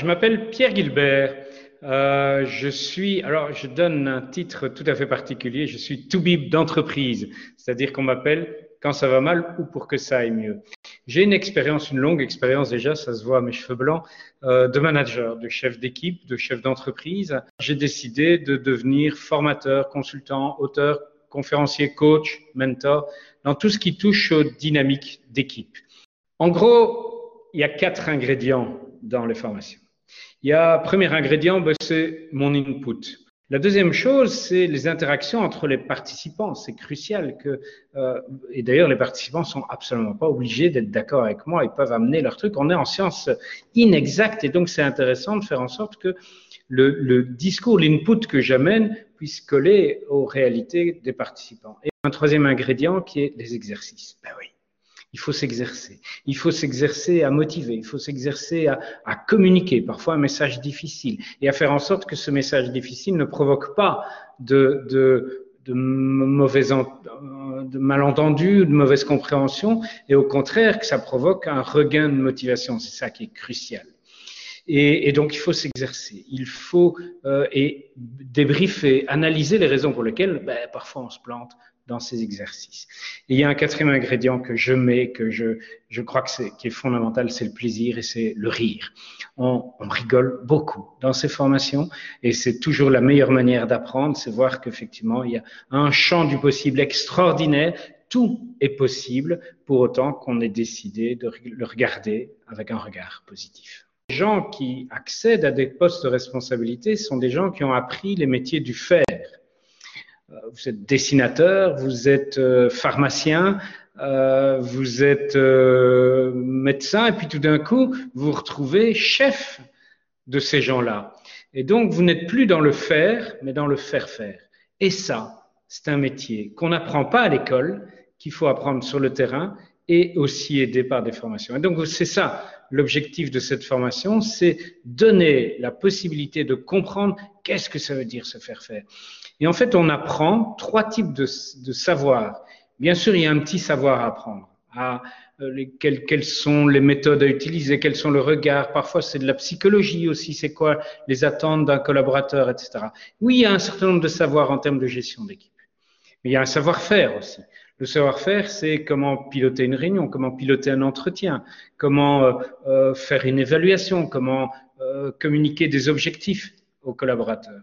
Je m'appelle Pierre Gilbert. Euh, je suis, alors je donne un titre tout à fait particulier, je suis to-be d'entreprise, c'est-à-dire qu'on m'appelle quand ça va mal ou pour que ça aille mieux. J'ai une expérience, une longue expérience déjà, ça se voit à mes cheveux blancs, euh, de manager, de chef d'équipe, de chef d'entreprise. J'ai décidé de devenir formateur, consultant, auteur, conférencier, coach, mentor, dans tout ce qui touche aux dynamiques d'équipe. En gros, il y a quatre ingrédients dans les formations. Il y a, premier ingrédient, ben, c'est mon input. La deuxième chose, c'est les interactions entre les participants. C'est crucial que, euh, et d'ailleurs, les participants sont absolument pas obligés d'être d'accord avec moi. Ils peuvent amener leur truc. On est en sciences inexactes et donc c'est intéressant de faire en sorte que le, le discours, l'input que j'amène puisse coller aux réalités des participants. Et un troisième ingrédient qui est les exercices. Ben oui. Il faut s'exercer. Il faut s'exercer à motiver. Il faut s'exercer à, communiquer parfois un message difficile et à faire en sorte que ce message difficile ne provoque pas de, mauvais de malentendus, de mauvaise compréhension et au contraire que ça provoque un regain de motivation. C'est ça qui est crucial. Et, et, donc, il faut s'exercer. Il faut euh, et débriefer, analyser les raisons pour lesquelles ben, parfois on se plante, dans ces exercices. Il y a un quatrième ingrédient que je mets, que je, je crois que c'est, qui est fondamental, c'est le plaisir et c'est le rire. On, on, rigole beaucoup dans ces formations et c'est toujours la meilleure manière d'apprendre, c'est voir qu'effectivement, il y a un champ du possible extraordinaire. Tout est possible pour autant qu'on ait décidé de le regarder avec un regard positif. Les gens qui accèdent à des postes de responsabilité sont des gens qui ont appris les métiers du faire vous êtes dessinateur, vous êtes euh, pharmacien, euh, vous êtes euh, médecin, et puis tout d'un coup, vous vous retrouvez chef de ces gens-là. Et donc, vous n'êtes plus dans le faire, mais dans le faire-faire. Et ça, c'est un métier qu'on n'apprend pas à l'école, qu'il faut apprendre sur le terrain et aussi aider par des formations. Et donc, c'est ça l'objectif de cette formation, c'est donner la possibilité de comprendre qu'est-ce que ça veut dire se faire faire. Et en fait, on apprend trois types de, de savoirs. Bien sûr, il y a un petit savoir à apprendre. À, euh, les, quelles, quelles, sont les méthodes à utiliser, quels sont le regard. Parfois, c'est de la psychologie aussi. C'est quoi les attentes d'un collaborateur, etc. Oui, il y a un certain nombre de savoirs en termes de gestion d'équipe. Mais il y a un savoir-faire aussi. Le savoir-faire, c'est comment piloter une réunion, comment piloter un entretien, comment euh, euh, faire une évaluation, comment euh, communiquer des objectifs aux collaborateurs.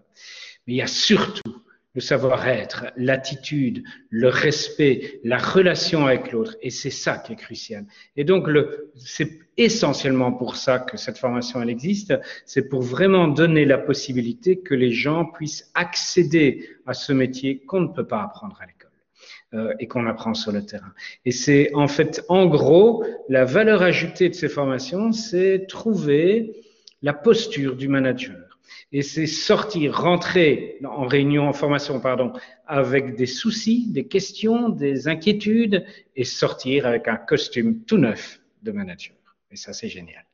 Mais il y a surtout le savoir-être, l'attitude, le respect, la relation avec l'autre. Et c'est ça qui est crucial. Et donc, c'est essentiellement pour ça que cette formation, elle existe. C'est pour vraiment donner la possibilité que les gens puissent accéder à ce métier qu'on ne peut pas apprendre à l'école euh, et qu'on apprend sur le terrain. Et c'est en fait, en gros, la valeur ajoutée de ces formations, c'est trouver la posture du manager et c'est sortir, rentrer en réunion, en formation, pardon, avec des soucis, des questions, des inquiétudes, et sortir avec un costume tout neuf de manager. Et ça, c'est génial.